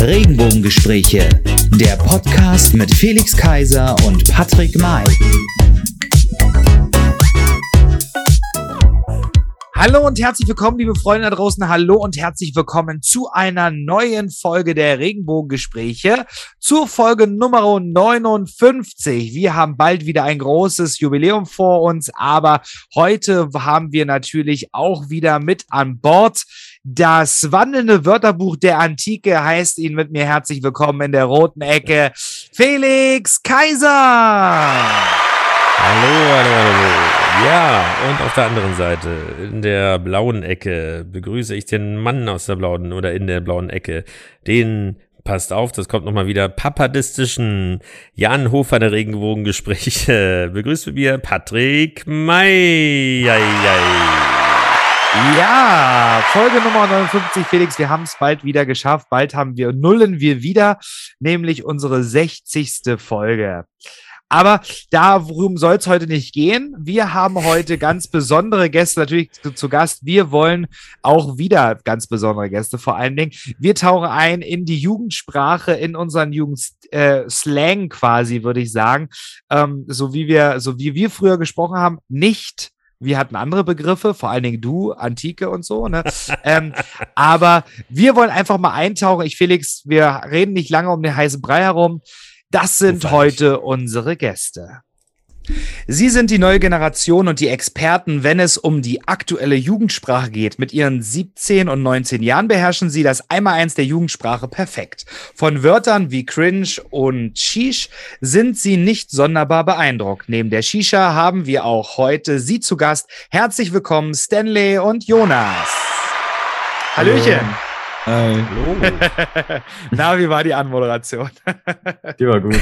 Regenbogengespräche, der Podcast mit Felix Kaiser und Patrick May. Hallo und herzlich willkommen, liebe Freunde da draußen. Hallo und herzlich willkommen zu einer neuen Folge der Regenbogengespräche, zur Folge Nummer 59. Wir haben bald wieder ein großes Jubiläum vor uns, aber heute haben wir natürlich auch wieder mit an Bord das wandelnde Wörterbuch der Antike heißt Ihnen mit mir herzlich willkommen in der roten Ecke Felix Kaiser. Hallo, hallo, hallo. Ja, und auf der anderen Seite, in der blauen Ecke, begrüße ich den Mann aus der blauen oder in der blauen Ecke, den passt auf, das kommt nochmal wieder, papadistischen Jan Hofer der Regenbogengespräche. Begrüßt mit mir Patrick May. Ei, ei. Ja, Folge Nummer 59, Felix. Wir haben es bald wieder geschafft. Bald haben wir, nullen wir wieder, nämlich unsere 60. Folge. Aber darum soll es heute nicht gehen. Wir haben heute ganz besondere Gäste natürlich zu, zu, Gast. Wir wollen auch wieder ganz besondere Gäste vor allen Dingen. Wir tauchen ein in die Jugendsprache, in unseren Jugendslang äh, quasi, würde ich sagen. Ähm, so wie wir, so wie wir früher gesprochen haben, nicht wir hatten andere Begriffe, vor allen Dingen du, Antike und so. Ne? ähm, aber wir wollen einfach mal eintauchen. Ich, Felix, wir reden nicht lange um den heißen Brei herum. Das sind heute unsere Gäste. Sie sind die neue Generation und die Experten, wenn es um die aktuelle Jugendsprache geht. Mit ihren 17 und 19 Jahren beherrschen sie das Einmaleins der Jugendsprache perfekt. Von Wörtern wie cringe und Shish sind sie nicht sonderbar beeindruckt. Neben der Shisha haben wir auch heute Sie zu Gast. Herzlich willkommen, Stanley und Jonas. Hallöchen. Hi. Hallo. Na, wie war die Anmoderation? Die war gut.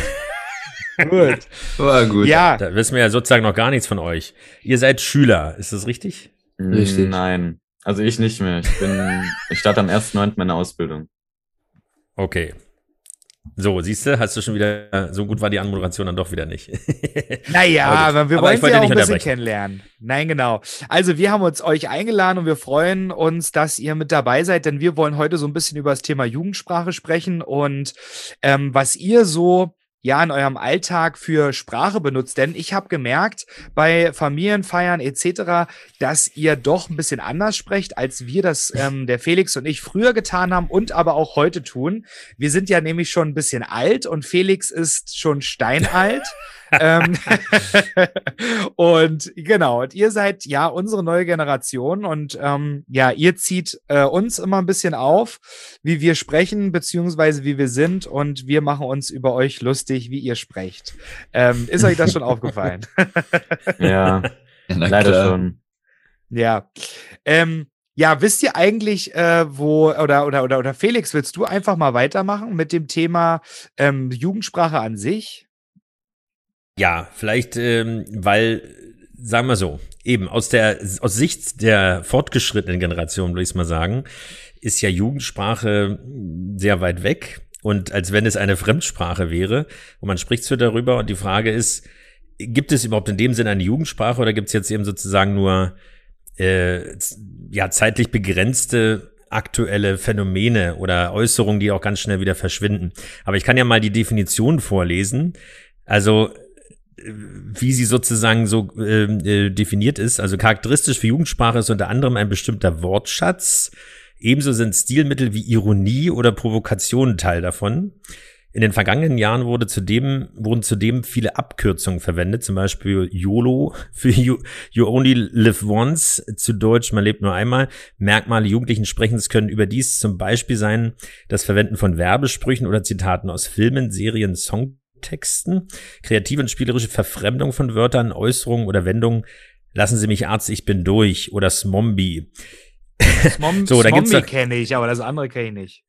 Gut. War gut. Ja. Da wissen wir ja sozusagen noch gar nichts von euch. Ihr seid Schüler, ist das richtig? Richtig. Nein. Also ich nicht mehr. Ich bin, ich starte am 1.9. meine Ausbildung. Okay. So, siehst du, hast du schon wieder, so gut war die Anmoderation dann doch wieder nicht. naja, aber, aber wir wollen sie ja auch ein bisschen kennenlernen. Nein, genau. Also wir haben uns euch eingeladen und wir freuen uns, dass ihr mit dabei seid, denn wir wollen heute so ein bisschen über das Thema Jugendsprache sprechen und ähm, was ihr so ja in eurem Alltag für Sprache benutzt. Denn ich habe gemerkt, bei Familienfeiern etc., dass ihr doch ein bisschen anders sprecht, als wir das, ähm, der Felix und ich früher getan haben und aber auch heute tun. Wir sind ja nämlich schon ein bisschen alt und Felix ist schon steinalt. ähm, und genau, und ihr seid ja unsere neue Generation und ähm, ja, ihr zieht äh, uns immer ein bisschen auf, wie wir sprechen, beziehungsweise wie wir sind und wir machen uns über euch lustig, wie ihr sprecht. Ähm, ist euch das schon aufgefallen? ja, leider schon. Ja. Ähm, ja, wisst ihr eigentlich, äh, wo, oder, oder, oder, oder Felix, willst du einfach mal weitermachen mit dem Thema ähm, Jugendsprache an sich? Ja, vielleicht, ähm, weil, sagen wir so, eben aus der, aus Sicht der fortgeschrittenen Generation, würde ich mal sagen, ist ja Jugendsprache sehr weit weg und als wenn es eine Fremdsprache wäre und man spricht so darüber und die Frage ist, gibt es überhaupt in dem Sinne eine Jugendsprache oder gibt es jetzt eben sozusagen nur äh, ja zeitlich begrenzte aktuelle Phänomene oder Äußerungen, die auch ganz schnell wieder verschwinden. Aber ich kann ja mal die Definition vorlesen. Also wie sie sozusagen so ähm, äh, definiert ist. Also charakteristisch für Jugendsprache ist unter anderem ein bestimmter Wortschatz. Ebenso sind Stilmittel wie Ironie oder Provokation Teil davon. In den vergangenen Jahren wurde zudem, wurden zudem viele Abkürzungen verwendet, zum Beispiel YOLO für you, you Only Live Once, zu Deutsch, man lebt nur einmal. Merkmale jugendlichen Sprechens können überdies zum Beispiel sein das Verwenden von Werbesprüchen oder Zitaten aus Filmen, Serien, Song Texten, kreative und spielerische Verfremdung von Wörtern, Äußerungen oder Wendungen. Lassen Sie mich Arzt, ich bin durch oder Smombi. Smom so, da Smombi kenne ich, aber das andere kenne ich nicht.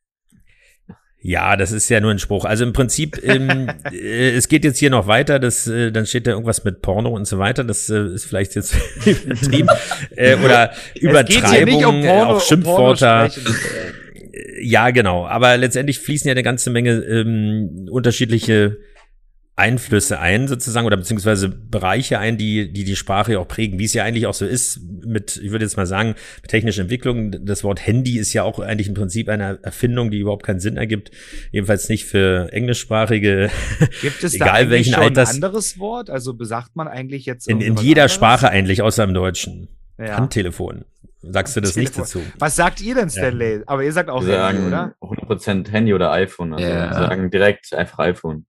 Ja, das ist ja nur ein Spruch. Also im Prinzip, ähm, äh, es geht jetzt hier noch weiter. Das, äh, dann steht da irgendwas mit Porno und so weiter. Das äh, ist vielleicht jetzt übertrieben äh, oder Übertreibung, um Porno, auch Schimpfwörter. Um ja, genau. Aber letztendlich fließen ja eine ganze Menge ähm, unterschiedliche Einflüsse ein, sozusagen, oder beziehungsweise Bereiche ein, die, die die Sprache ja auch prägen, wie es ja eigentlich auch so ist mit, ich würde jetzt mal sagen, mit technischer Entwicklung. Das Wort Handy ist ja auch eigentlich im Prinzip eine Erfindung, die überhaupt keinen Sinn ergibt. Jedenfalls nicht für englischsprachige, Gibt es egal da welchen schon Alters. ein anderes Wort? Also besagt man eigentlich jetzt In, in jeder anderes? Sprache eigentlich, außer im Deutschen. Ja. Handtelefon. Sagst du das nicht Telefon. dazu? Was sagt ihr denn, Stanley? Aber ihr sagt auch Wir Handy, sagen oder? 100% Handy oder iPhone. Also Ja. wir sagen direkt einfach iPhone.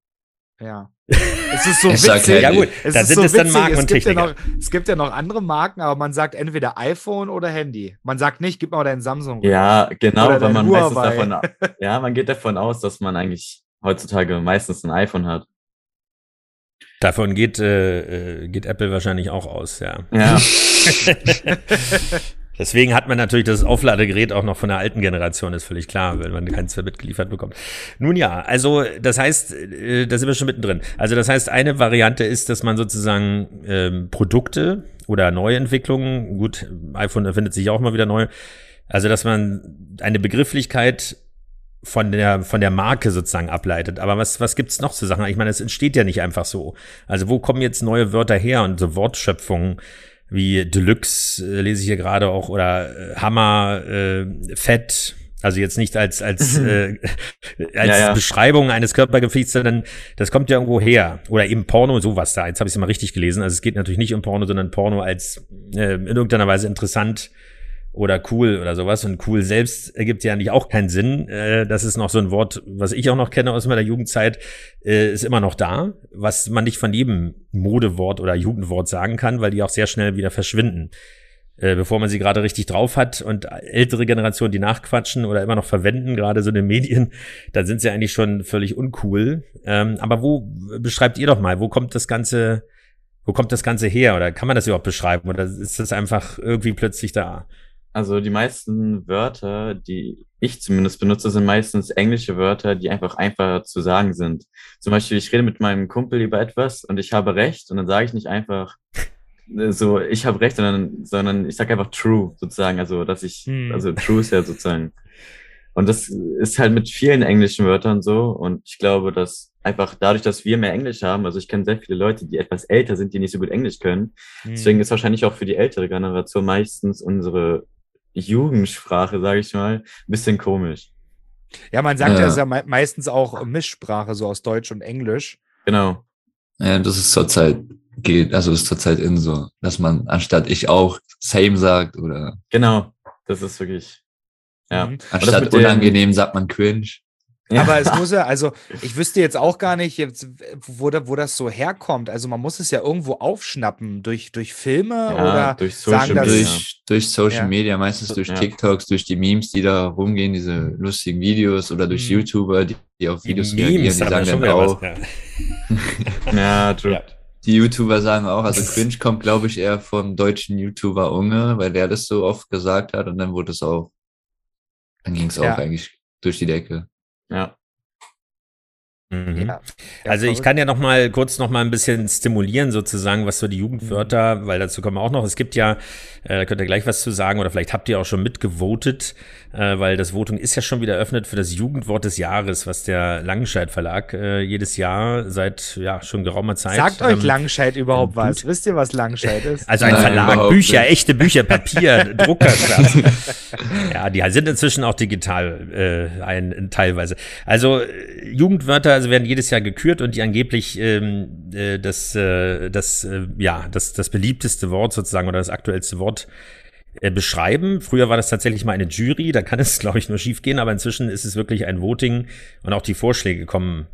Ja. Es ist so witzig. Handy. Ja gut, Es da ist sind so es dann. Marken es und gibt, ja noch, es gibt ja noch andere Marken, aber man sagt entweder iPhone oder Handy. Man sagt nicht, gib mal deinen Samsung. Ja, genau, Oder weil man meistens Huawei. davon, ja, man geht davon aus, dass man eigentlich heutzutage meistens ein iPhone hat. Davon geht, äh, äh, geht Apple wahrscheinlich auch aus, ja. Ja, Deswegen hat man natürlich das Aufladegerät auch noch von der alten Generation, ist völlig klar, weil man keins mehr mitgeliefert bekommt. Nun ja, also das heißt, äh, da sind wir schon mittendrin. Also das heißt, eine Variante ist, dass man sozusagen ähm, Produkte oder Neuentwicklungen, gut, iPhone erfindet sich auch mal wieder neu, also dass man eine Begrifflichkeit von der, von der Marke sozusagen ableitet. Aber was, was gibt's noch zu Sachen? Ich meine, es entsteht ja nicht einfach so. Also wo kommen jetzt neue Wörter her und so Wortschöpfungen wie Deluxe äh, lese ich hier gerade auch oder äh, Hammer, äh, Fett. Also jetzt nicht als als äh, als Ja, ja. Beschreibung eines Körpergewichts, sondern das kommt ja irgendwo her oder eben Porno sowas da. Jetzt habe ich es mal richtig gelesen. Also es geht natürlich nicht um Porno, sondern Porno als äh, in irgendeiner Weise interessant oder cool oder sowas. Und cool selbst ergibt ja eigentlich auch keinen Sinn. Äh, das ist noch so ein Wort, was ich auch noch kenne aus meiner Jugendzeit, äh, ist immer noch da, was man nicht von jedem Modewort oder Jugendwort sagen kann, weil die auch sehr schnell wieder verschwinden. Äh, bevor man sie gerade richtig drauf hat und ältere Generationen, die nachquatschen oder immer noch verwenden, gerade so in den Medien, dann sind sie eigentlich schon völlig uncool. Ähm, aber wo beschreibt ihr doch mal, wo kommt das Ganze, wo kommt das Ganze her? Oder kann man das überhaupt beschreiben? Oder ist das einfach irgendwie plötzlich da? Also die meisten Wörter, die ich zumindest benutze, sind meistens englische Wörter, die einfach einfacher zu sagen sind. Zum Beispiel, ich rede mit meinem Kumpel über etwas und ich habe recht und dann sage ich nicht einfach äh, so, ich habe recht, sondern, sondern ich sage einfach true sozusagen. Also, dass ich, Hm. also true ist ja sozusagen. Und das ist halt mit vielen englischen Wörtern so. Und ich glaube, dass einfach dadurch, dass wir mehr Englisch haben, also ich kenne sehr viele Leute, die etwas älter sind, die nicht so gut Englisch können. Hm. Deswegen ist wahrscheinlich auch für die ältere Generation meistens unsere Jugendsprache, sage ich mal, ein bisschen komisch. Ja, man sagt ja, Ja. es ist ja me meistens auch Mischsprache, so aus Deutsch und Englisch. Genau. Ja, das ist zurzeit geht, also ist zurzeit in so, dass man anstatt ich auch same sagt oder Genau. Das ist wirklich. Ja. Mhm. anstatt unangenehm sagt man cringe. Ja. Aber es muss ja, also ich wüsste jetzt auch gar nicht, jetzt, wo, da, wo das so herkommt. Also man muss es ja irgendwo aufschnappen, durch, durch Filme Ja, oder durch sagen Social Media. Durch, durch Social Ja. Media, meistens durch Ja. TikToks, durch die Memes, die da rumgehen, diese lustigen Videos oder durch Mhm. YouTuber, die, die auf Videos Die reagieren, die sagen dann auch, was, ja. Ja, true. Ja. die YouTuber sagen auch, also cringe kommt, glaube ich, eher vom deutschen YouTuber Unge, weil der das so oft gesagt hat und dann wurde es auch, dann ging es Ja. auch eigentlich durch die Decke. Ja. Mhm. Ja. Also ich kann ja noch mal kurz noch mal ein bisschen stimulieren sozusagen, was so die Jugendwörter, weil dazu kommen wir auch noch. Es gibt ja, äh, da könnt ihr gleich was zu sagen oder vielleicht habt ihr auch schon mitgevotet, äh, weil das Voting ist ja schon wieder eröffnet für das Jugendwort des Jahres, was der Langenscheidt Verlag äh, jedes Jahr seit ja schon geraumer Zeit. Sagt euch ähm, Langscheid überhaupt gut. was? Wisst ihr, was Langscheid ist? Also ein Nein, Verlag, Bücher, nicht. echte Bücher, Papier, Druckerschatz. ja, die sind inzwischen auch digital äh, ein, teilweise. Also äh, Jugendwörter also werden jedes Jahr gekürt und die angeblich ähm, äh, das, äh, das, äh, ja, das, das beliebteste Wort sozusagen oder das aktuellste Wort äh, beschreiben. Früher war das tatsächlich mal eine Jury, da kann es, glaube ich, nur schief gehen, aber inzwischen ist es wirklich ein Voting und auch die Vorschläge kommen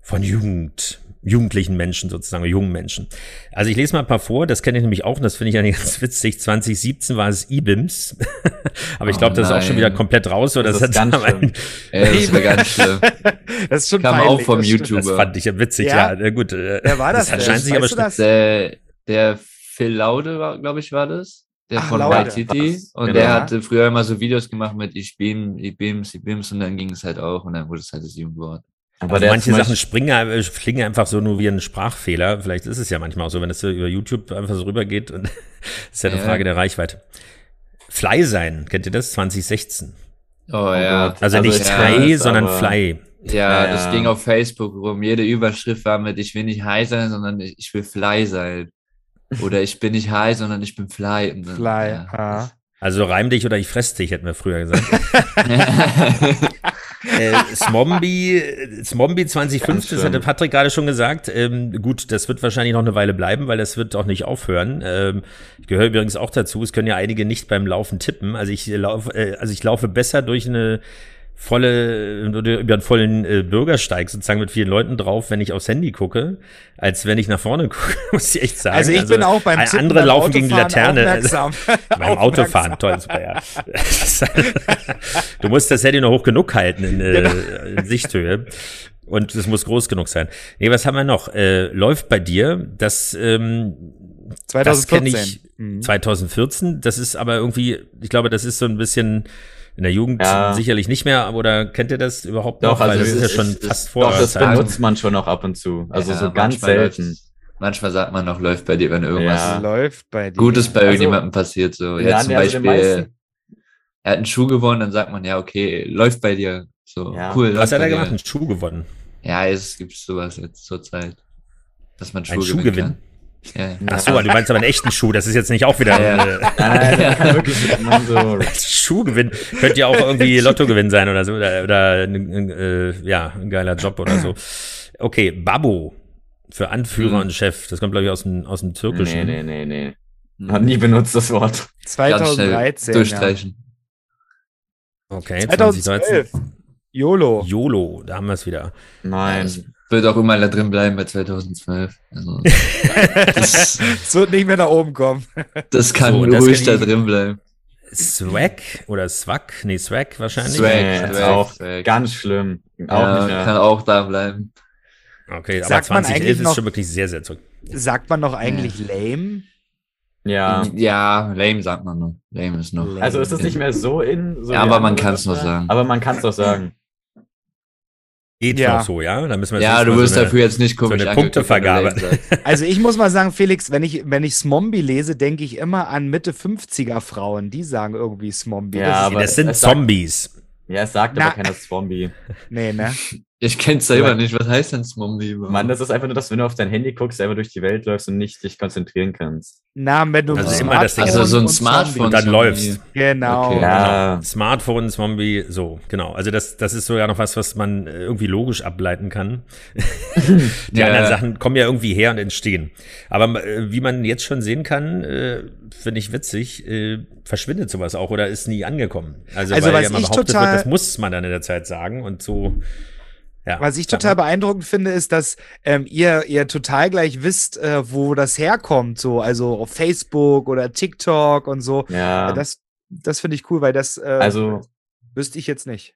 von Jugend, jugendlichen Menschen sozusagen, jungen Menschen. Also ich lese mal ein paar vor, das kenne ich nämlich auch und das finde ich eigentlich ganz witzig. 2017 war es IBIMS, aber ich Oh glaube, das ist auch schon wieder komplett raus. Oder Das das, ist ganz ein, Ey, das ganz schlimm. Das ist schon Kam peinlich, auch vom das stimmt. YouTube. das fand ich ja witzig, Ja? ja. Na gut, äh, Wer war das Das denn? scheint sich aber das? Der, der Phil Laude, war, glaube ich, war das. Der Ach, von Laude. White City. Was? Und Genau. der hatte früher immer so Videos gemacht mit Ich bin, ich bims, ich bims und dann ging es halt auch und dann wurde es halt das Jugendwort. Aber also manche Sachen springen, äh, klingen einfach so nur wie ein Sprachfehler. Vielleicht ist es ja manchmal auch so, wenn es so über YouTube einfach so rübergeht. Und ist ja eine Ja. Frage der Reichweite. Fly sein, kennt ihr das? 2016. Oh, ja. Gott. Also, Also nicht ich Fly, kenn's, sondern aber- Fly. Ja, Ja, das ja. ging auf Facebook rum. Jede Überschrift war mit, ich will nicht high sein, sondern ich ich will fly sein. Oder ich bin nicht high, sondern ich bin fly. Dann, Fly. ja, ah. Also reim dich oder ich fress dich, hätten wir früher gesagt. äh, Smombie, Smombie 2015, das hatte Patrick gerade schon gesagt. Ähm, gut, das wird wahrscheinlich noch eine Weile bleiben, weil das wird auch nicht aufhören. Ähm, ich gehöre übrigens auch dazu. Es können ja einige nicht beim Laufen tippen. Also ich laufe, äh, also ich laufe besser durch eine volle, über einen vollen äh, Bürgersteig sozusagen mit vielen Leuten drauf, wenn ich aufs Handy gucke, als wenn ich nach vorne gucke, muss ich echt sagen. Also ich bin auch beim Tippen, andere beim laufen gegen die Autofahren Laterne. Aufmerksam. Beim Autofahren, toll, super, ja. du musst das Handy noch hoch genug halten in, äh, Genau. in Sichthöhe. Und es muss groß genug sein. Nee, was haben wir noch? Äh, läuft bei dir, das, ähm, das 2014. kenne ich Mhm. 2014. Das ist aber irgendwie, ich glaube, das ist so ein bisschen in der Jugend Ja. sicherlich nicht mehr, oder kennt ihr das überhaupt Doch, noch? Weil also das es ist ja schon ist- fast vor Doch, das Zeit. benutzt man schon noch ab und zu. Also Ja, so ganz manchmal selten. Manchmal sagt man noch, läuft bei dir, wenn irgendwas Ja. Läuft bei dir. Gutes bei Also- irgendjemandem passiert. So. Ja, Jetzt zum also Beispiel, meisten- er hat einen Schuh gewonnen, dann sagt man, ja, okay, läuft bei dir. So, Ja. cool. Was hat er gemacht? Einen Schuh gewonnen. Ja, es gibt sowas jetzt zur Zeit. Dass man Schuh Ein gewinnen Schuhgewinn. kann. Ja, ja. Ach so, du meinst aber einen echten Schuh. Das ist jetzt nicht auch wieder Ja, ja. ein äh, man so. Schuhgewinn. Könnte ja auch irgendwie Lottogewinn sein oder so. Oder, oder äh, ja, ein geiler Job oder so. Okay, Babo. Für Anführer Mhm. und Chef. Das kommt, glaube ich, aus dem, aus dem Türkischen. Nee, nee, nee, nee. Hat nie benutzt das Wort. Ganz schnell 2013. Durchstreichen. Okay, Ja. 2012. 2013. YOLO. YOLO, da haben wir es wieder. Nein. Es wird auch immer da drin bleiben bei 2012. Also, das, Es wird nicht mehr nach oben kommen. das kann So, das ruhig da kann ich- drin bleiben. Swag oder Swag? Nee, Swag wahrscheinlich. Swag, Nee, Swag, ist auch Swag. ganz schlimm. Auch ja, nicht mehr. kann auch da bleiben. Okay, aber Sagt man 2011 eigentlich ist schon wirklich sehr, sehr zurück. Sagt man noch eigentlich lame? Ja. Ja, lame sagt man noch. Lame ist noch. Lame. Also ist es nicht mehr so in. So Ja, aber man andere kann's noch sagen. Aber man kann es doch sagen. Geht Ja. noch so, ja? Da müssen wir Ja, du wirst so eine- dafür jetzt nicht komisch eine wenn du Punktevergabe. Also ich muss mal sagen, Felix, wenn ich, wenn ich Smombie lese, denke ich immer an Mitte 50er Frauen. Die sagen irgendwie Smombie. Ja, das aber- Das sind es sagt- Zombies. Ja, es sagt Na. aber keiner Zombie. nee, ne? Ich kenn's selber nicht. Was heißt denn Zombie? überhaupt? Mann, das ist einfach nur, dass wenn du auf dein Handy guckst, selber durch die Welt läufst und nicht dich konzentrieren kannst. Na, wenn du Also ein immer das Ding- also so ein und Smartphone. Und dann Zombie. läufst. Genau. Okay. Ja. Smartphone, Zombie, so, genau. Also das, das ist sogar noch was, was man äh, irgendwie logisch ableiten kann. Die Ja. anderen Sachen kommen ja irgendwie her und entstehen. Aber äh, wie man jetzt schon sehen kann, äh, finde ich witzig, äh, verschwindet sowas auch oder ist nie angekommen. Also, Also weil was ja immer ich behauptet total- wird, das muss man dann in der Zeit sagen und so. Ja, Was ich total mal. beeindruckend finde, ist, dass ähm, ihr, ihr total gleich wisst, äh, wo das herkommt. So, also auf Facebook oder TikTok und so. Ja. Ja, das das finde ich cool, weil das äh, Also, wüsste ich jetzt nicht.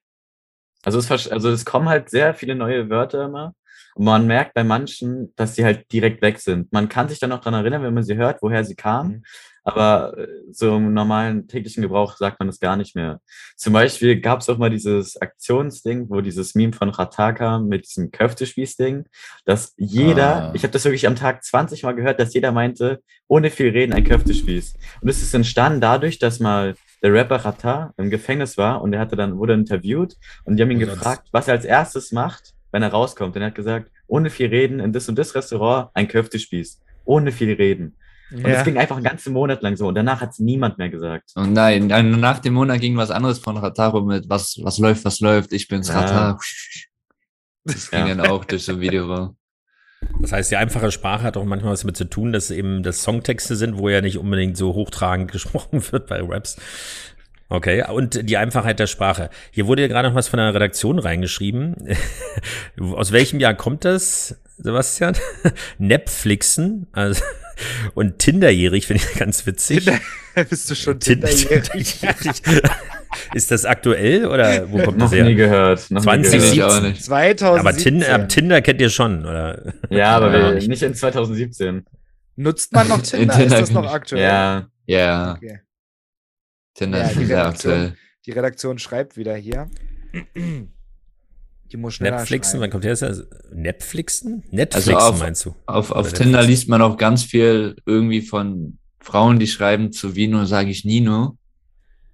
also es, also es kommen halt sehr viele neue Wörter immer. Und man merkt bei manchen, dass die halt direkt weg sind. Man kann sich dann noch dran erinnern, wenn man sie hört, woher sie kamen. Mhm. Aber äh, so im normalen täglichen Gebrauch sagt man das gar nicht mehr. Zum Beispiel gab es auch mal dieses Aktionsding, wo dieses Meme von Rataka mit diesem Köftespieß-Ding, dass jeder, Ah. ich habe das wirklich am Tag 20 Mal gehört, dass jeder meinte, ohne viel reden, ein Köftespieß. Und es ist entstanden dadurch, dass mal der Rapper Rata im Gefängnis war und er hatte dann, wurde interviewt und die haben ihn Und gefragt, was er als erstes macht, wenn er rauskommt. Und er hat gesagt, ohne viel reden, in das und das Restaurant ein Köftespieß. Ohne viel reden. Und es ging einfach einen ganzen Monat lang so und danach hat es niemand mehr gesagt. Und nein, dann nach dem Monat ging was anderes von Rataro mit was, was läuft, was läuft, ich bin's Ja. Ratar. Das ging Ja. dann auch durch so ein Video. Das heißt, die einfache Sprache hat auch manchmal was damit zu tun, dass eben das Songtexte sind, wo ja nicht unbedingt so hochtragend gesprochen wird bei Raps. Okay, und die Einfachheit der Sprache. Hier wurde ja gerade noch was von der Redaktion reingeschrieben. Aus welchem Jahr kommt das, Sebastian? Netflixen also, und Tinderjährig finde ich ganz witzig. Bist du schon Tin- Tinderjährig? Tinderjährig. Ist das aktuell oder wo kommt Noch das her? nie gehört. Noch 20 nie gehört. auch nicht. 2017. Aber Tinder, aber Tinder kennt ihr schon, oder? Ja, aber Ja. nicht in 2017. Nutzt man noch Tinder? Tinder ist das noch aktuell? Ja, Ja, Okay. Tinder Ja, ist die Redaktion. aktuell. Die Redaktion schreibt wieder hier. Die muss schneller Netflixen, wann schreiben. kommt der? Das Netflixen? Netflixen auf- meinst du? Auf, auf Oder Tinder liest man auch ganz viel irgendwie von Frauen, die schreiben zu Vino sage ich Nino.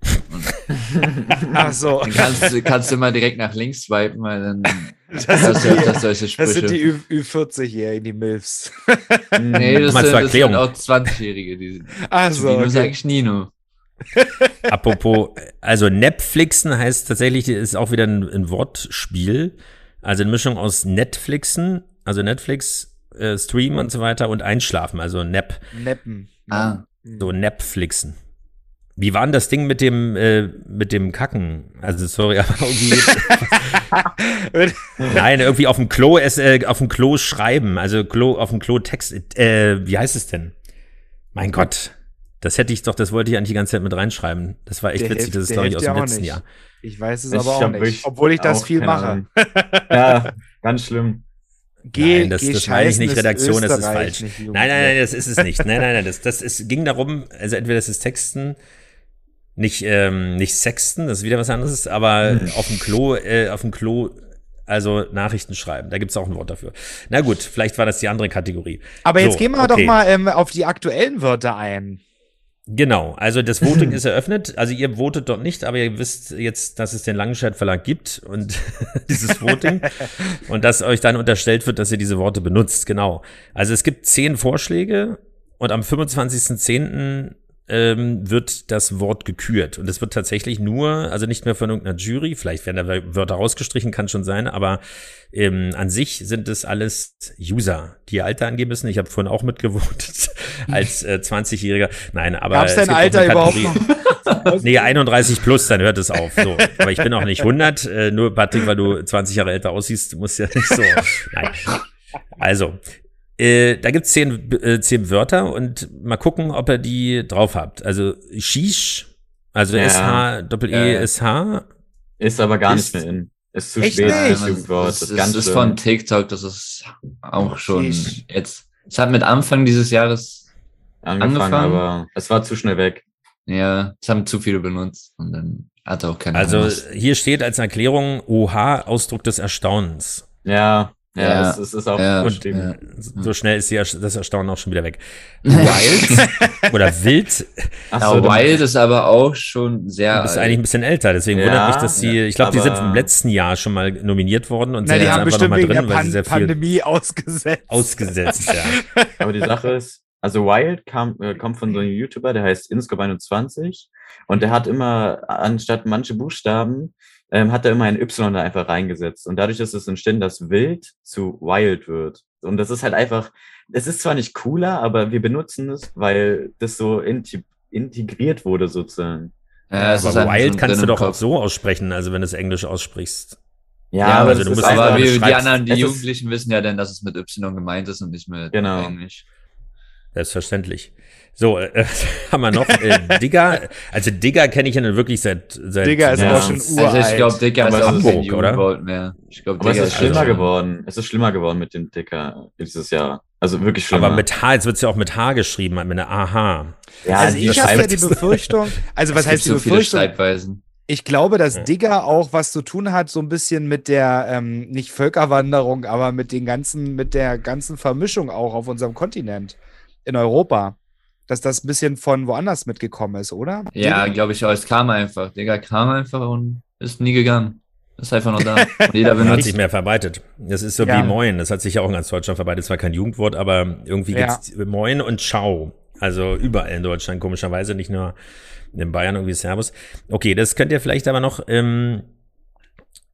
Ach so. Dann kannst, du- kannst du immer direkt nach links swipen, weil dann Das hast sind du die, öfters solche das sind die Sprüche. Ü- Ü40-Jährigen, die Milfs. Nee, das Mal sind, das sind auch 20-Jährige. Die, Ach zu so, Nino okay. sage ich Nino. Apropos, also Netflixen heißt tatsächlich, ist auch wieder ein, ein Wortspiel. Also eine Mischung aus Netflixen, also Netflix, äh, Stream und so weiter und Einschlafen, also Nap, Neppen. Ah. so Netflixen. Wie war denn das Ding mit dem, äh, mit dem Kacken? Also sorry, aber irgendwie, nein, irgendwie auf dem Klo, es, äh, auf dem Klo schreiben, also Klo, auf dem Klo Text, äh, wie heißt es denn? Mein Gott. Das hätte ich doch, das wollte ich eigentlich die ganze Zeit mit reinschreiben. Das war echt Der witzig, hilft- das ist, glaube ich, aus dem letzten nicht. Jahr. Ich weiß es Ich aber auch nicht. Obwohl ich das viel mache. Ja, ganz schlimm. Geh, Nein, das, geh das meine ich nicht ist Redaktion, das ist Österreich, falsch. Nein, nein, nein, das ist es nicht. Nein, nein, nein, das, das ist, ging darum, also entweder das ist Texten, nicht, ähm, nicht Sexten, das ist wieder was anderes, aber Hm. auf dem Klo, äh, auf dem Klo, also Nachrichten schreiben, da gibt's auch ein Wort dafür. Na gut, vielleicht war das die andere Kategorie. Aber jetzt So, gehen wir okay. doch mal ähm, auf die aktuellen Wörter ein. Genau, also das Voting ist eröffnet. Also ihr votet dort nicht, aber ihr wisst jetzt, dass es den Langenscheid Verlag gibt und dieses Voting und dass euch dann unterstellt wird, dass ihr diese Worte benutzt. Genau. Also es gibt zehn Vorschläge und am 25.10. Ähm, wird das Wort gekürt. Und es wird tatsächlich nur, also nicht mehr von irgendeiner Jury, vielleicht werden da Wörter rausgestrichen, kann schon sein, aber ähm, an sich sind es alles User, die ihr Alter angeben müssen. Ich habe vorhin auch mitgevotet als äh, 20-Jähriger. Nein, aber Gab's dein Alter überhaupt noch? Nee, 31 plus, dann hört es auf. So. Aber ich bin auch nicht 100. Äh, nur Patrick, weil du 20 Jahre älter aussiehst, musst ja nicht so. Nein. Also, äh, da gibt's zehn, äh, zehn Wörter und mal gucken, ob ihr die drauf habt. Also, Shish, also Ja. SH, Doppel-E, Ja. SH. Ist aber gar Ist- nicht mehr in. Ist zu Echt spät nicht? für das das, Jugendwort. das, Das, ist, ganz das ist von TikTok, das ist auch schon Sheesh. jetzt. Es hat mit Anfang dieses Jahres, angefangen, angefangen. aber es war zu schnell weg. ja, es haben zu viele benutzt und dann hat auch keiner Also, Lust. hier steht als Erklärung OH, Ausdruck des Erstaunens. Ja, ja, Ja. es, es ist auch Ja, ja. So schnell ist die, das Erstaunen auch schon wieder weg. Wild oder wild Ach Ja, so, du- Wild ist aber auch schon sehr Du bist alt. eigentlich ein bisschen älter, deswegen Ja, wundert mich, dass sie, ja, ich glaube, die sind im letzten Jahr schon mal nominiert worden und Na, sind die jetzt haben einfach bestimmt nochmal wegen drin, der weil sie Pan sehr viel Pandemie ausgesetzt. ausgesetzt, ja. Aber die Sache ist, also Wild kam, äh, kommt von so einem YouTuber, der heißt Inscope21 und der hat immer, anstatt manche Buchstaben, ähm, hat er immer ein Y da einfach reingesetzt. Und dadurch ist es entstanden, dass Wild zu Wild wird. Und das ist halt einfach, es ist zwar nicht cooler, aber wir benutzen es, weil das so inti- integriert wurde sozusagen. Ja, Aber einfach Wild schon kannst du doch auch so aussprechen, also wenn du es Englisch aussprichst. Ja, also also du musst aber wir, die anderen, die Jugendlichen wissen ja dann, dass es mit Y gemeint ist und nicht mit Genau. Englisch. Selbstverständlich. So, äh, haben wir noch äh, Digger. Also Digger kenne ich ja nun wirklich seit seit Digger ist Ja. aber schon uralt. Also ich glaube, Aber ist auch Hamburg, oder? Mehr. Ich glaube, Aber es Digger ist schlimmer schon- geworden. Es ist schlimmer geworden mit dem Dicker dieses Jahr. Also wirklich schlimmer. aber mit H, jetzt wird es ja auch mit H geschrieben, mit einer AH. ja, also ich habe ja Scheibe- die Befürchtung, also was heißt die so viele Befürchtung? Ich glaube, dass. Digger auch was zu tun hat, so ein bisschen mit der, ähm, nicht Völkerwanderung, aber mit den ganzen, mit der ganzen Vermischung auch auf unserem Kontinent in Europa. Dass das ein bisschen von woanders mitgekommen ist, oder? Ja, glaube ich auch. Es kam einfach. Digger kam einfach und ist nie gegangen. Ist einfach noch da. Und jeder hat benutzt. sich mehr verbreitet. Das ist so Ja. wie Moin. Das hat sich ja auch in ganz Deutschland verbreitet. Zwar kein Jugendwort, aber irgendwie Ja. gibt's Moin und Ciao. Also überall in Deutschland, komischerweise, nicht nur in Bayern irgendwie Servus. Okay, das könnt ihr vielleicht aber noch ähm,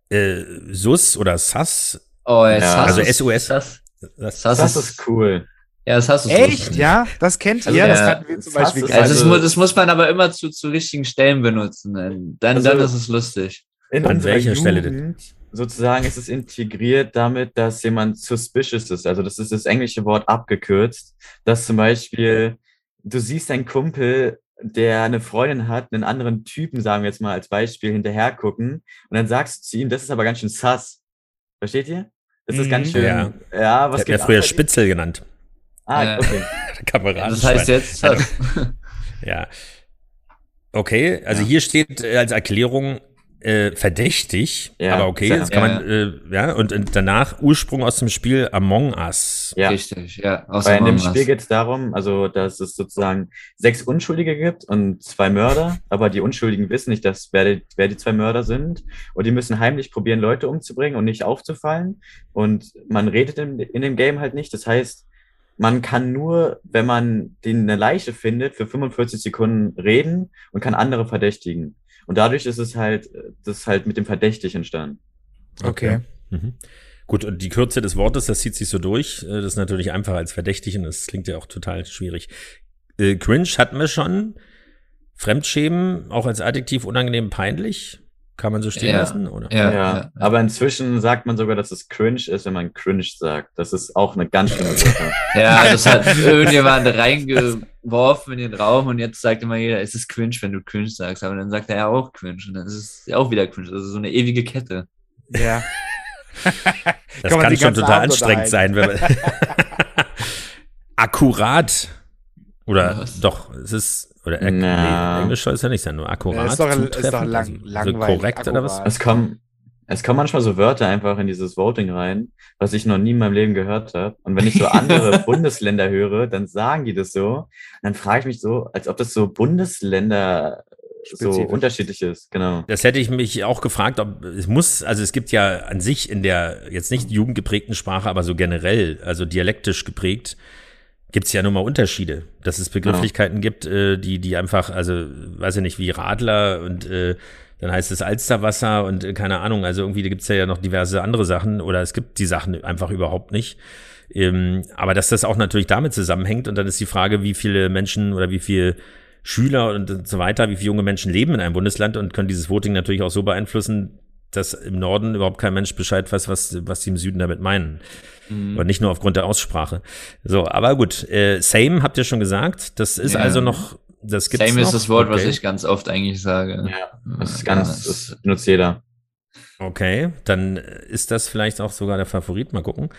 äh, SUS oder SAS. Oh, ja, Ja. Sass Also. Sass, Das, Sass Das ist cool. Ja, das hast du Echt? Ja, das kennt Also ihr? das der- hatten wir zum das Beispiel ist gar Also, das, Also- mu das muss man aber immer zu, zu richtigen Stellen benutzen. Dann, dann, Also- dann ist es lustig. In An welcher Stelle denn? Jugend sozusagen ist es integriert damit, dass jemand suspicious ist. Also das ist das englische Wort abgekürzt, dass zum Beispiel du siehst einen Kumpel, der eine Freundin hat, einen anderen Typen, sagen wir jetzt mal als Beispiel, hinterher gucken und dann sagst du zu ihm, das ist aber ganz schön sass. Versteht ihr? Das ist Mhm. ganz schön. Ja. Ja, was hat ja geht früher? Spitzel genannt. Ah, Ja. okay. Kameradenschwein. Das heißt jetzt Sass. Ja. Okay, also hier steht äh, als Erklärung äh, verdächtig, Ja, aber okay, ja. das kann man, äh, ja, und, und danach Ursprung aus dem Spiel Among Us. Ja. Richtig, ja. Aus Weil in dem. Spiel geht es darum, also dass es sozusagen sechs Unschuldige gibt und zwei Mörder, aber die Unschuldigen wissen nicht, dass wer die, wer die zwei Mörder sind und die müssen heimlich probieren, Leute umzubringen und nicht aufzufallen und man redet in, in dem Game halt nicht. Das heißt, man kann nur, wenn man den eine Leiche findet, für 45 Sekunden reden und kann andere verdächtigen. Und dadurch ist es halt, das ist halt mit dem Verdächtig entstanden. Okay. Mhm. Gut, und die Kürze des Wortes, das zieht sich so durch. Äh, Das ist natürlich einfacher als verdächtig und das klingt ja auch total schwierig. Äh, cringe hatten wir schon. Fremdschämen, auch als Adjektiv unangenehm peinlich. Kann man so stehen Ja. lassen, oder? Ja, Ja, aber inzwischen sagt man sogar, dass es cringe ist, wenn man cringe sagt. Das ist auch eine ganz schlimme Sache. Ja, das hat irgendjemand reingeworfen in den Raum und jetzt sagt immer jeder, es ist cringe, wenn du cringe sagst. Aber dann sagt er ja auch cringe und dann ist es auch wieder cringe. Das ist so eine ewige Kette. Ja. Das Kann kann, schon total Abend anstrengend sein. Wenn man akkurat. Oder Was? doch, es ist, oder Na. nee, Englisch soll es ja nicht sein, nur akkurat. Ja, ist doch- ist doch lang- also, so langweilig, korrekt oder was? akkurat. Es kommen, es kommen manchmal so Wörter einfach in dieses Voting rein, was ich noch nie in meinem Leben gehört habe. Und wenn ich so andere Bundesländer höre, dann sagen die das so. Und dann frage ich mich so, als ob das so Bundesländer so Spezifisch. unterschiedlich ist. Genau. Das hätte ich mich auch gefragt, ob es muss, also es gibt ja an sich in der jetzt nicht jugendgeprägten Sprache, aber so generell, also dialektisch geprägt, gibt es ja nun mal Unterschiede, dass es Begrifflichkeiten gibt, äh, die, die einfach, also weiß ich nicht, wie Radler und äh, dann heißt es Alsterwasser und äh, keine Ahnung, also irgendwie gibt es ja noch diverse andere Sachen oder es gibt die Sachen einfach überhaupt nicht. Ähm, aber dass das auch natürlich damit zusammenhängt und dann ist die Frage, wie viele Menschen oder wie viele Schüler und so weiter, wie viele junge Menschen leben in einem Bundesland und können dieses Voting natürlich auch so beeinflussen, dass im Norden überhaupt kein Mensch Bescheid weiß, was, was die im Süden damit meinen. Mhm. Und nicht nur aufgrund der Aussprache. So, aber gut, äh, same habt ihr schon gesagt. Das ist Ja. also noch, das gibt's Same noch. ist das Wort, was okay. ich ganz oft eigentlich sage. Ja, das ist ganz, das- das benutzt jeder. Okay, dann ist das vielleicht auch sogar der Favorit. Mal gucken.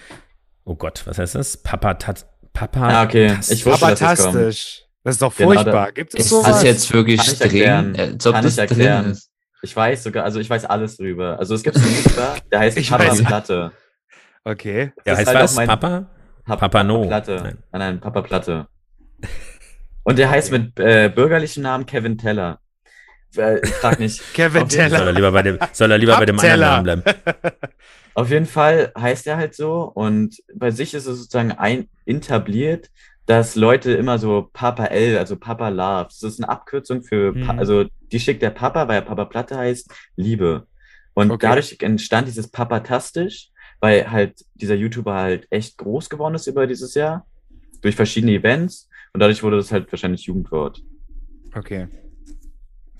Oh Gott, was heißt das? Papa tat, Papa. Ah, okay. Ich wusste, dass es kommt. Fantastisch. Das ist doch Genau, furchtbar. Gibt es Ist sowas? das jetzt wirklich Kann ich drin? erklären. Äh, Als ob Kann das ich erklären. drin ist. Ich weiß sogar, also ich weiß alles drüber. Also es gibt einen Künstler, der heißt Ich Papa Platte. Okay. Ja, Das heißt halt was? Papa? Pap- Papa No. Platte. Nein. Nein, nein, Papa Platte. Und der heißt mit äh, bürgerlichen Namen Kevin Teller. Äh, Ich frag nicht. Kevin Auf jeden Soll er Teller. lieber bei dem, soll er lieber bei dem anderen. Namen bleiben? Auf jeden Fall heißt er halt so und bei sich ist es sozusagen ein etabliert, dass Leute immer so Papa L, also Papa Love, das ist eine Abkürzung für, pa Mhm. also die schickt der Papa, weil er Papa Platte heißt, Liebe. Und Okay. dadurch entstand dieses Papatastisch, weil halt dieser YouTuber halt echt groß geworden ist über dieses Jahr, durch verschiedene Events und dadurch wurde das halt wahrscheinlich Jugendwort. Okay.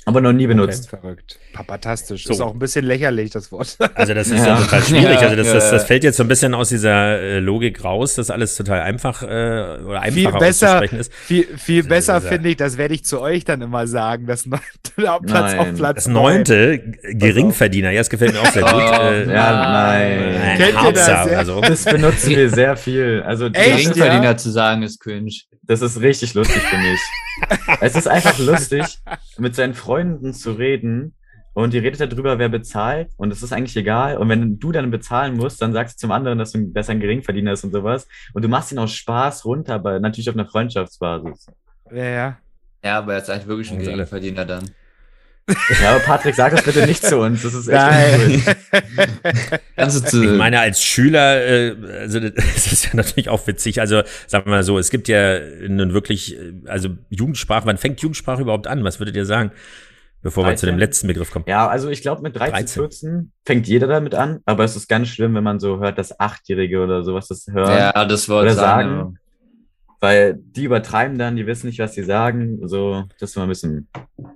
Aber noch nie benutzt. Verrückt. Papatastisch. So. Ist auch ein bisschen lächerlich, das Wort. Also das ist Ja. ja, total schwierig. Also das, Ja, das, ja. das fällt jetzt so ein bisschen aus dieser äh, Logik raus, dass alles total einfach äh, oder Viel einfacher besser, auszusprechen ist. viel, viel Das besser ja- finde ich, das werde ich zu euch dann immer sagen. Das neunte auf Platz Nein. auf Platz Das neun. neunte, G- Geringverdiener, ja, das gefällt mir auch sehr gut. Oh, äh, Ja, nein. ein Kennt ihr das, Harzer ja? oder so. Das benutzen wir sehr viel. Also Echt? Geringverdiener zu sagen ist cringe. Das ist richtig lustig für mich. es ist einfach lustig, mit seinen Freunden zu reden und die redet darüber, wer bezahlt und es ist eigentlich egal. Und wenn du dann bezahlen musst, dann sagst du zum anderen, dass du dass er ein Geringverdiener ist und sowas. Und du machst ihn aus Spaß runter, aber natürlich auf einer Freundschaftsbasis. Ja, ja. Ja, aber er ist halt wirklich ein. Geringverdiener dann. Ja, aber Patrick, sag das bitte nicht zu uns. Das ist echt Nein. du zu. Ich meine, als Schüler, äh, also das ist ja natürlich auch witzig. Also sagen wir mal so, es gibt ja nun wirklich, äh, also Jugendsprache, wann fängt Jugendsprache überhaupt an? Was würdet ihr sagen? Bevor wir zu dem 13? letzten Begriff kommen. Ja, also ich glaube, mit 13, 13. 14 fängt jeder damit an, aber es ist ganz schlimm, wenn man so hört, dass Achtjährige oder sowas das hören. ja, das Wort Oder sagen. sagen. Weil die übertreiben dann, die wissen nicht, was sie sagen. So, das ist mal ein bisschen.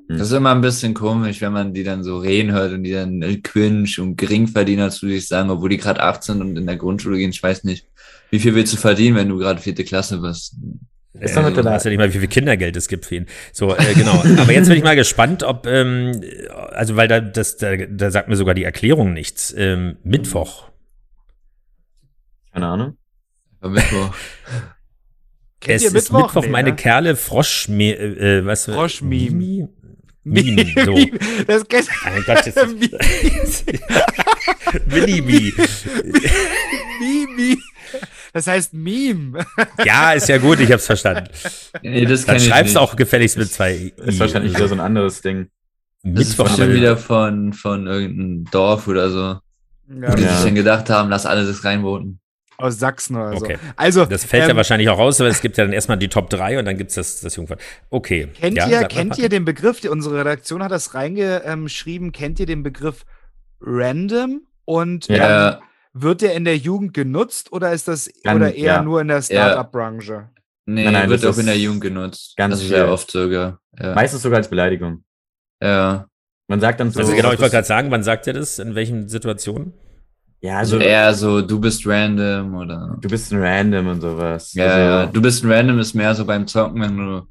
Das ist immer ein bisschen komisch, wenn man die dann so reden hört und die dann äh, cringe und Geringverdiener zu sich sagen, obwohl die gerade 18 und in der Grundschule gehen. Ich weiß nicht, wie viel willst du verdienen, wenn du gerade vierte Klasse bist? Ist doch mit du der- weißt ja nicht mal, wie viel Kindergeld es gibt für ihn. So, äh, genau. Aber jetzt bin ich mal gespannt, ob, ähm, also weil da, das, da, da sagt mir sogar die Erklärung nichts. Ähm, Mittwoch. Keine Ahnung. Mittwoch. Kennt es ihr ist Mittwoch? Mittwoch Nee, meine ne? Kerle Frosch, äh, was? Froschmeme. Mimi? Meme, so. Meme. Das kennt Mein Gott, das Meme. Mini-Mi. Meme. Das heißt Meme. Ja, ist ja gut, ich hab's verstanden. Nee, das Dann schreibst auch gefälligst mit zwei I. Ist wahrscheinlich wieder so ein anderes Ding. Das ist Mittwoch. bestimmt wieder von, von irgendeinem Dorf oder so, wo die Ja. sich dann gedacht haben, lass alle das reinvoten. Aus Sachsen oder so. Okay. Also, Das fällt ja ähm, wahrscheinlich auch raus, aber es gibt ja dann erstmal die Top 3 und dann gibt's das, das Jungfern. Okay. Kennt, ja, ihr, kennt ihr den Begriff, die, unsere Redaktion hat das reingeschrieben, kennt ihr den Begriff random? Und Ja. ähm, wird der in der Jugend genutzt oder ist das Kann- oder eher ja. nur in der Startup-Branche? Nee, Nein, nein, wird auch in der Jugend genutzt. ganz also sehr oft sogar. Ja. Meistens sogar als Beleidigung. ja. Man sagt dann so. Also genau, ich wollte gerade sagen, wann sagt ihr das? In welchen Situationen? Ja, Also also eher so, du bist random oder. du bist ein Random und sowas. Ja, also, ja, du bist ein random ist mehr so beim Zocken, wenn du,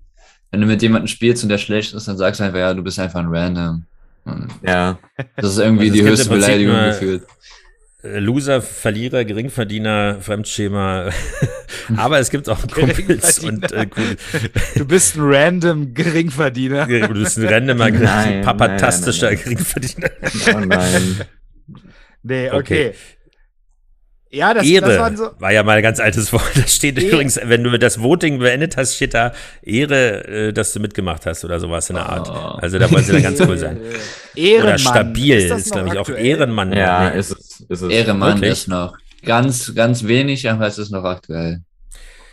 wenn du mit jemandem spielst und der schlecht ist, dann sagst du einfach, ja, du bist einfach ein random. Und ja. Das ist irgendwie Also die höchste Beleidigung nur- gefühlt. Äh, Loser, Verlierer, Geringverdiener, Fremdschema. Aber es gibt auch Kumpels und äh, cool. Du bist ein random Geringverdiener. Du bist ein randomer, Nein, papatastischer nein, nein, Geringverdiener. Oh nein. Nee, okay. Okay. Ja, das, das Ehre waren so. war ja mal ein ganz altes Wort. Das steht Eh- übrigens, wenn du das Voting beendet hast, steht da Ehre, äh, dass du mitgemacht hast oder sowas in der Art. Oh. Also da wollen sie dann ganz cool sein. Ehrenmann. Oder stabil Ist das ist, glaube ich, auch? Ehrenmann. Ja, Nee. ist es. Ist es. Ehremann Wirklich? ist noch ganz, ganz wenig, aber es ist noch aktuell.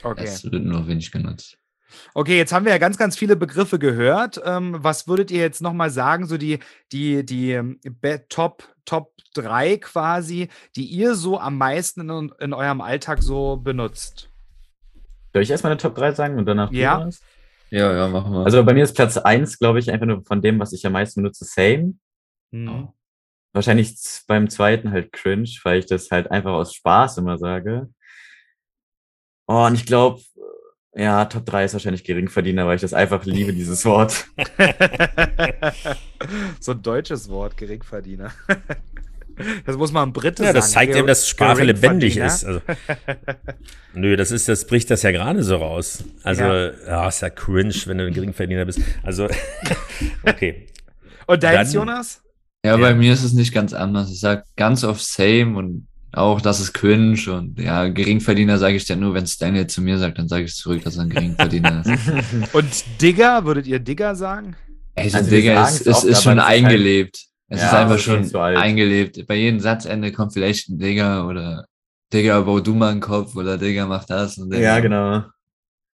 Okay. Es wird nur wenig genutzt. Okay, jetzt haben wir ja ganz, ganz viele Begriffe gehört. Ähm, was würdet ihr jetzt nochmal sagen, so die, die, die ähm, Top, Top 3 quasi, die ihr so am meisten in, in eurem Alltag so benutzt? Soll ich erstmal eine Top 3 sagen und danach? Ja. Ja, ja, machen wir. Also bei mir ist Platz 1, glaube ich, einfach nur von dem, was ich am meisten benutze, Same. Mhm. Wahrscheinlich z- beim zweiten halt cringe, weil ich das halt einfach aus Spaß immer sage. Oh, und ich glaube, ja, Top 3 ist wahrscheinlich Geringverdiener, weil ich das einfach liebe, dieses Wort. so ein deutsches Wort, Geringverdiener. Das muss man ein Brite Ja, sagen. das zeigt eben, dass Sprache lebendig ist. Also, nö, das ist, das bricht das ja gerade so raus. Also, Ja. ja. ist ja cringe, wenn du ein Geringverdiener bist. Also, okay. Und deins, Jonas? ja, bei ja. mir ist es nicht ganz anders. Ich sag ganz oft same und auch, das ist cringe und ja, Geringverdiener sage ich dann nur, wenn Stanley zu mir sagt, dann sage ich zurück, dass er ein Geringverdiener ist. Und Digger, würdet ihr Digger sagen? Ey, Also also oft, ist schon das ist halt- eingelebt. Es Ja, ist einfach ist schon schon eingelebt. Bei jedem Satzende kommt vielleicht ein Digga oder Digga, bau du mal einen Kopf oder Digga, mach das und Digga. ja, genau.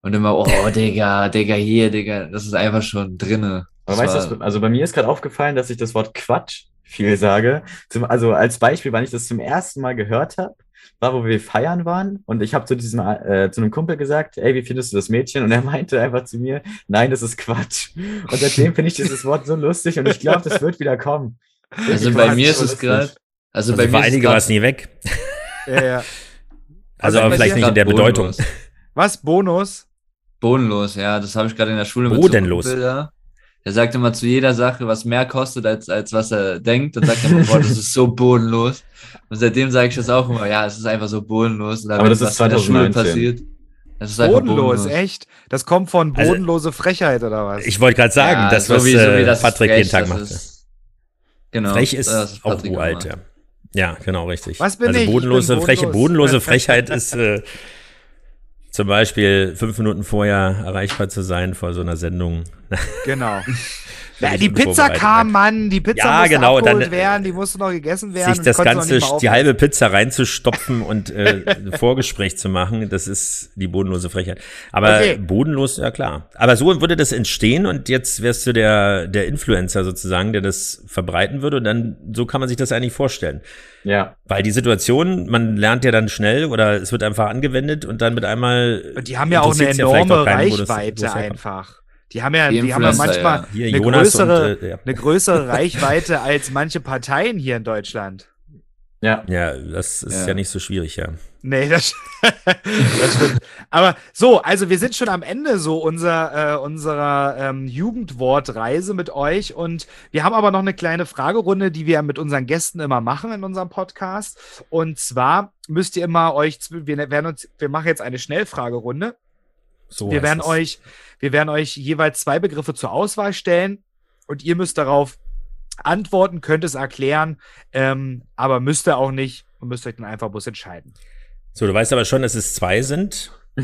Und immer, oh, Digga, Digga hier, Digga. Das ist einfach schon drinne. Aber Das weißt du, also bei mir ist gerade aufgefallen, dass ich das Wort Quatsch viel sage. Zum, also als Beispiel, wann ich das zum ersten Mal gehört habe, war, wo wir feiern waren und ich habe zu diesem äh, zu einem Kumpel gesagt, ey, wie findest du das Mädchen? Und er meinte einfach zu mir, nein, das ist Quatsch. Und seitdem finde ich dieses Wort so lustig und ich glaube, das wird wieder kommen. Also bei mir ist es gerade, also, Also bei mir einige war es nie weg. Ja, ja. Also, Also aber vielleicht nicht in der Bedeutung. bodenlos. Was? Bonus? Bodenlos, ja, das habe ich gerade in der Schule Bodenlos. Kumpel da. Der sagt immer zu jeder Sache, was mehr kostet, als, als was er denkt. Dann sagt er immer, boah, das ist so bodenlos. Und seitdem sage ich das auch immer, ja, es ist einfach so bodenlos. Aber das ist was in der Schule 2019. passiert. Das ist einfach Bodenlos, echt? Das kommt von Also- bodenlose Frechheit oder was? Ich wollte gerade sagen, Ja, das, so was wie- so wie äh, das Patrick frech, jeden Tag macht. ist- Genau. Frech ist das auch Patrick uralt, ja. Ja, genau, richtig. Was bin also ich? Ich bodenlose, bin freche, bodenlos. bodenlose Frechheit ist äh, zum Beispiel fünf Minuten vorher erreichbar zu sein vor so einer Sendung. Genau. Ja, die Pizza kam, Mann. Die Pizza Ja, musste genau, abgeholt dann, werden, die musste noch gegessen werden. Sich das ganze, die halbe Pizza reinzustopfen und äh, ein Vorgespräch zu machen, das ist die bodenlose Frechheit. Aber Okay. bodenlos, ja klar. Aber so würde das entstehen und jetzt wärst du der, der Influencer sozusagen, der das verbreiten würde und dann, so kann man sich das eigentlich vorstellen. Ja. Weil die Situation, man lernt ja dann schnell oder es wird einfach angewendet und dann mit einmal. Und die haben ja auch eine ja enorme auch keinen, wo das- wo Reichweite einfach. Die haben ja, Die die haben ja manchmal ja. Eine Jonas größere, und, äh, ja. eine größere Reichweite als manche Parteien hier in Deutschland. Ja. ja, das ist ja. Ja. nicht so schwierig, ja. Nee, das, das stimmt. Aber so, also wir sind schon am Ende so unser, äh, unserer ähm, Jugendwortreise mit euch und wir haben aber noch eine kleine Fragerunde, die wir mit unseren Gästen immer machen in unserem Podcast. Und zwar müsst ihr immer euch, wir werden uns, wir machen jetzt eine Schnellfragerunde. So wir werden es. euch, wir werden euch jeweils zwei Begriffe zur Auswahl stellen und ihr müsst darauf antworten, könnt es erklären, ähm, aber müsst ihr auch nicht und müsst euch dann einfach bloß entscheiden. So, du weißt aber schon, dass es zwei sind.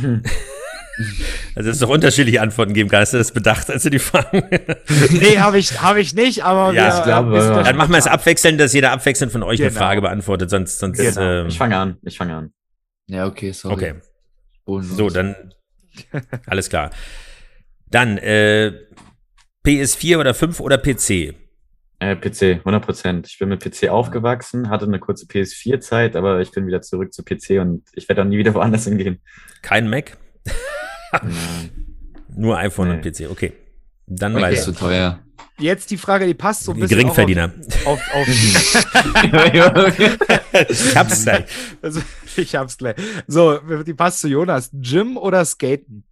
Also es doch unterschiedliche Antworten geben kann. Hast du das bedacht, als du die Fragen? nee, habe ich, hab ich nicht, aber Ja, wir, ich glaube, das Dann machen wir es abwechselnd, dass jeder abwechselnd von euch eine Genau. Frage beantwortet, sonst, sonst Genau. ähm, Ich fange an, ich fange an. Ja, okay, sorry. Okay. So, dann alles klar. Dann äh, PS4 oder 5 oder PC? Äh, PC, 100 Prozent. Ich bin mit PC aufgewachsen, hatte eine kurze PS4-Zeit, aber ich bin wieder zurück zu PC und ich werde auch nie wieder woanders hingehen. Kein Mac? Nur iPhone und Nee. PC. Okay. Dann Okay. Weiter. zu teuer. Jetzt die Frage, die passt so ein Die bisschen Geringverdiener. Auf, auf, auf ich hab's gleich. also, ich hab's gleich. So, die passt zu Jonas. Gym oder Skaten?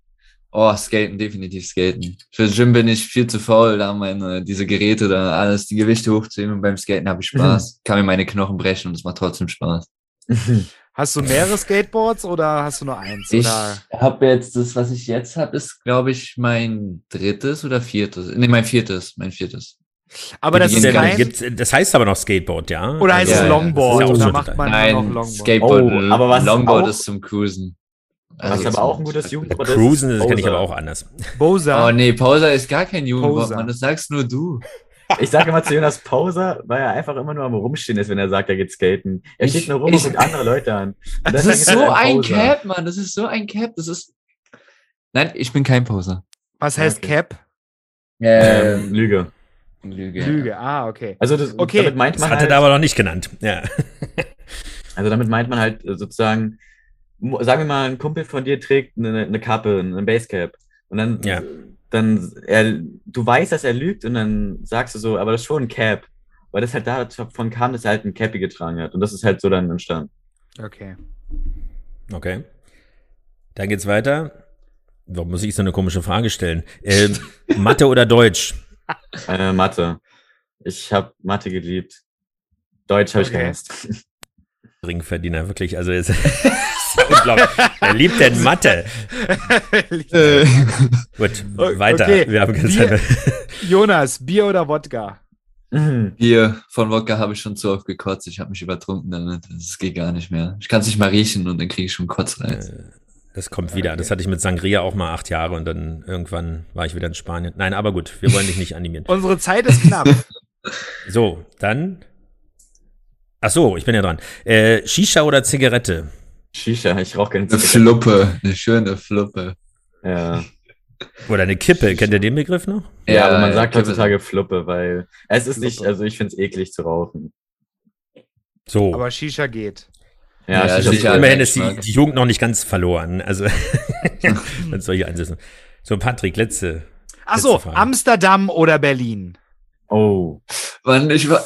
oh, Skaten, definitiv Skaten. Für Gym bin ich viel zu faul, da meine, diese Geräte, da alles, die Gewichte hochzuheben und beim Skaten habe ich Spaß. Kann mir meine Knochen brechen und es macht trotzdem Spaß. Hast du mehrere Skateboards oder hast du nur eins? Ich habe jetzt, das, was ich jetzt habe, ist, glaube ich, mein drittes oder viertes. Nee, mein viertes, mein viertes. Aber das ist kein. Gibt's, das heißt aber noch Skateboard, ja? Oder heißt Ja, es ja, Longboard? ist ja Oder macht man Nein, noch Longboard? Skateboard, Oh, aber was Longboard auch- ist zum Cruisen. Was Also aber zum- auch ein gutes Jugendwort. Cruisen, das kenne ich Poser. aber auch anders. Bosa. Oh nee, Poser ist gar kein Jugendwort, Poser. Mann, das sagst nur du. Ich sage immer zu Jonas Poser, weil er einfach immer nur am Rumstehen ist, wenn er sagt, er geht skaten. Er Ich- steht nur rum ich- und guckt andere Leute an. Das deswegen ist er so ein Poser. Cap, Mann, das ist so ein Cap, das ist... Nein, ich bin kein Poser. Was heißt Okay. Cap? Ähm, Lüge. Lüge. Lüge. Ah, okay. Also das, Okay. damit meint Das man hat er halt, da aber noch nicht genannt. Ja. also damit meint man halt äh, sozusagen, sagen wir mal, ein Kumpel von dir trägt eine, eine Kappe, eine Basecap. Und dann, Ja. Dann er, du weißt, dass er lügt und dann sagst du so, aber das ist schon ein Cap. Weil das halt davon kam, dass er halt ein Cappy getragen hat. Und das ist halt so dann entstanden. Okay. Okay. Dann geht's weiter. Warum muss ich so eine komische Frage stellen? Ähm, Mathe oder Deutsch? Äh, Mathe. Ich habe Mathe geliebt. Deutsch habe ich Okay. gehasst. Ringverdiener, wirklich. Also unglaublich. Wer liebt denn Mathe? Gut, O- weiter. okay. Wir haben Zeit. Jonas, Bier oder Wodka? Mhm. Hier, von Wodka habe ich schon zu oft gekotzt. Ich habe mich übertrunken damit. Das geht gar nicht mehr. Ich kann es nicht mal riechen und dann kriege ich schon Kotzreiz. Äh, Das kommt wieder. Das hatte ich mit Sangria auch mal acht Jahre und dann irgendwann war ich wieder in Spanien. Nein, aber gut, wir wollen dich nicht animieren. Unsere Zeit ist knapp. So, dann. Ach so, ich bin ja dran. Äh, Shisha oder Zigarette? Shisha, ich rauche keine Eine Zigarette. Fluppe, eine schöne Fluppe. Ja. Oder eine Kippe? Kennt ihr den Begriff noch? Ja, aber man ja, sagt Kippe. heutzutage Fluppe, weil es ist nicht, Fluppe. also ich finde es eklig zu rauchen. So. Aber Shisha geht. Ja, Ja, Shisha ist Immerhin ist die, die Jugend noch nicht ganz verloren. Also, wenn solche einsetzen. So, Patrick, letzte. Achso, Letzte Frage. Amsterdam oder Berlin? Oh. Mann, ich war,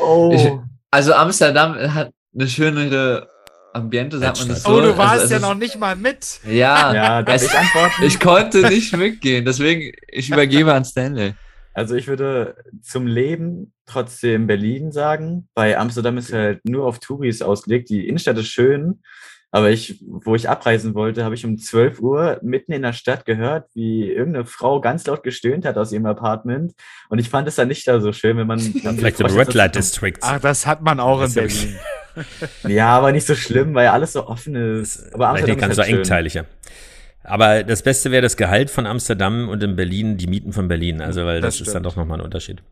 Oh. Ich- also Amsterdam hat eine schönere Ambiente, sagt man das so. Oh, du warst also, ja noch nicht mal mit. Ja, ja, darf es- ich antworten? ich konnte nicht mitgehen, deswegen, ich übergebe an Stanley. Also ich würde zum Leben trotzdem Berlin sagen. Bei Amsterdam ist halt nur auf Touris ausgelegt. Die Innenstadt ist schön, aber ich, wo ich abreisen wollte, habe ich um 12 Uhr mitten in der Stadt gehört, wie irgendeine Frau ganz laut gestöhnt hat aus ihrem Apartment. Und ich fand es dann nicht da so schön, wenn man dann Vielleicht im Red Light District. Ach, das hat man auch in Berlin. Ja, aber nicht so schlimm, weil alles so offen ist. Aber Vielleicht nicht Amsterdam ganz ist so halt schön. engteiliger. Aber das Beste wäre das Gehalt von Amsterdam und in Berlin die Mieten von Berlin. Also, weil das, Das ist dann doch nochmal ein Unterschied.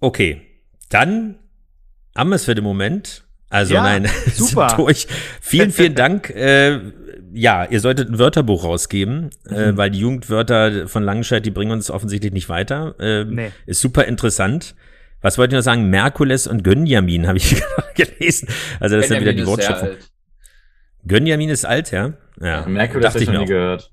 Okay. Dann haben wir es für den Moment. Also Ja, nein, super. durch. Vielen, vielen Dank. Äh, ja, ihr solltet ein Wörterbuch rausgeben, äh, Mhm. weil die Jugendwörter von Langenscheid, die bringen uns offensichtlich nicht weiter. Ähm, Nee. Ist super interessant. Was wollte ich noch sagen? Merkules und Gönjamin habe ich gelesen. Also das ist dann wieder die Wortschöpfung. Gönjamin ist alt, ja? Ja. Merkules habe dachte ich noch nie gehört.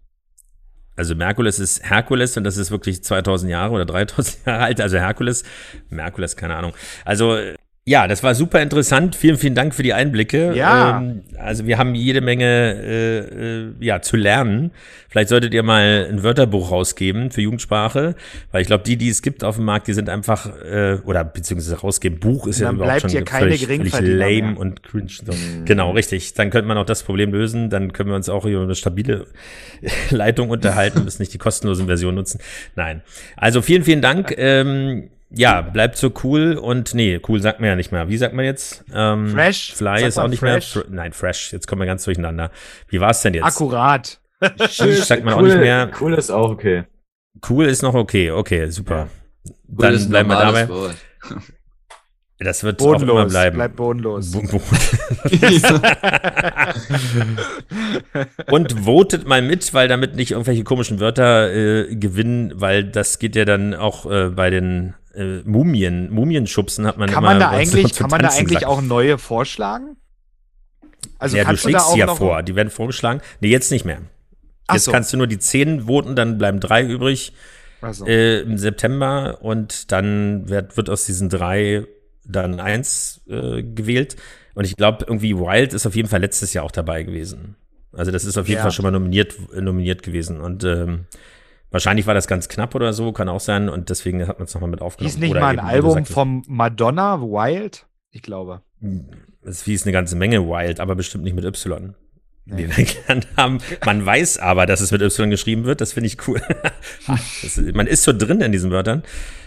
Also Merkules ist Herkules und das ist wirklich 2000 Jahre oder 3000 Jahre alt. Also Herkules, Merkules, keine Ahnung. Also Ja, das war super interessant. Vielen, vielen Dank für die Einblicke. Ja. Ähm, also wir haben jede Menge äh, äh, ja, zu lernen. Vielleicht solltet ihr mal ein Wörterbuch rausgeben für Jugendsprache, weil ich glaube, die, die es gibt auf dem Markt, die sind einfach, äh, oder beziehungsweise rausgeben, Buch ist ja Dann überhaupt bleibt schon hier keine völlig, völlig lame mehr. und cringe. So. Genau, richtig. Dann könnte man auch das Problem lösen. Dann können wir uns auch über eine stabile Leitung unterhalten, müssen nicht die kostenlosen Versionen nutzen. Nein. Also vielen, vielen Dank. Ähm, ja, bleibt so cool und nee, cool sagt man ja nicht mehr. Wie sagt man jetzt? Ähm, Fresh? Fly ist auch nicht fresh? mehr. Fr Nein, fresh. Jetzt kommen wir ganz durcheinander. Wie war es denn jetzt? Akkurat. Sheesh sagt man auch cool, nicht mehr. Cool ist auch okay. Cool ist noch okay. Okay, super. Cool ist Dann bleiben wir dabei. Wort. Das wird auch immer Bodenlos. bleiben. Bleibt bodenlos. Bo- bo- Und votet mal mit, weil damit nicht irgendwelche komischen Wörter äh, gewinnen, weil das geht ja dann auch äh, bei den äh, Mumien, Mumienschubsen hat man Kann immer man da eigentlich, kann man da eigentlich gesagt. auch neue vorschlagen? Also ja, du schlägst sie ja vor, die werden vorgeschlagen. Nee, jetzt nicht mehr. Ach Jetzt so. kannst du nur die zehn voten, dann bleiben drei übrig so. äh, im September und dann wird, wird aus diesen drei dann eins äh, gewählt. Und ich glaube, irgendwie Wild ist auf jeden Fall letztes Jahr auch dabei gewesen. Also das ist auf jeden Ja. Fall schon mal nominiert, nominiert gewesen. Und ähm, wahrscheinlich war das ganz knapp oder so, kann auch sein. Und deswegen hat man es nochmal mit aufgenommen. Hieß nicht Oder mal ein Album vom Madonna, Wild? Ich glaube. Es hieß eine ganze Menge Wild, aber bestimmt nicht mit Y. Wie wir gelernt haben. Man weiß aber, dass es mit Y geschrieben wird. Das finde ich cool. das, man ist so drin in diesen Wörtern.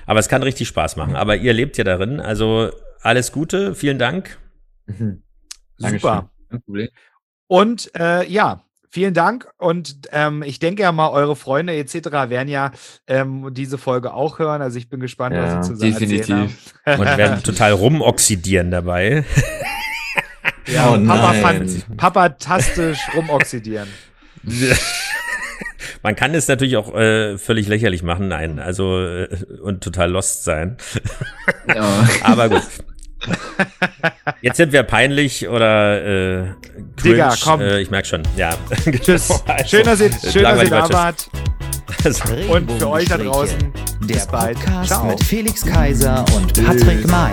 Aber es kann richtig Spaß machen. Aber ihr lebt ja darin. Also alles Gute. Vielen Dank. Mhm. Dankeschön. Super. Und äh, ja, vielen Dank. Und ähm, ich denke ja mal, eure Freunde etc. werden ja ähm, diese Folge auch hören. Also ich bin gespannt, Ja, was sie zu sagen definitiv. Und werden total rumoxidieren dabei. Ja, Oh Papa Papa-tastisch rumoxidieren. Man kann es natürlich auch äh, völlig lächerlich machen. Nein, also äh, und total lost sein. Ja. Aber gut. Jetzt sind wir peinlich oder äh, cringe. Digga, komm. Äh, ich merke schon. Ja. Tschüss. Also, schön, dass ihr, schön, dass ihr da war, wart. Und für euch da draußen. Der Bis bald. Podcast Ciao. Äh. mit Felix Kaiser und Patrick May.